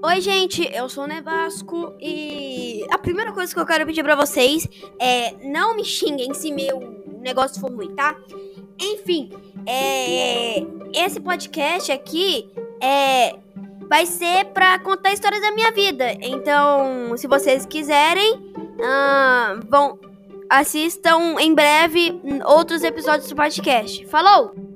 Oi, gente, eu sou o Nevasco e a primeira coisa que eu quero pedir pra vocês é não me xinguem se meu negócio for ruim, tá? Enfim, é, esse podcast aqui é vai ser pra contar histórias da minha vida. Então, se vocês quiserem, ah, vão assistam em breve outros episódios do podcast. Falou!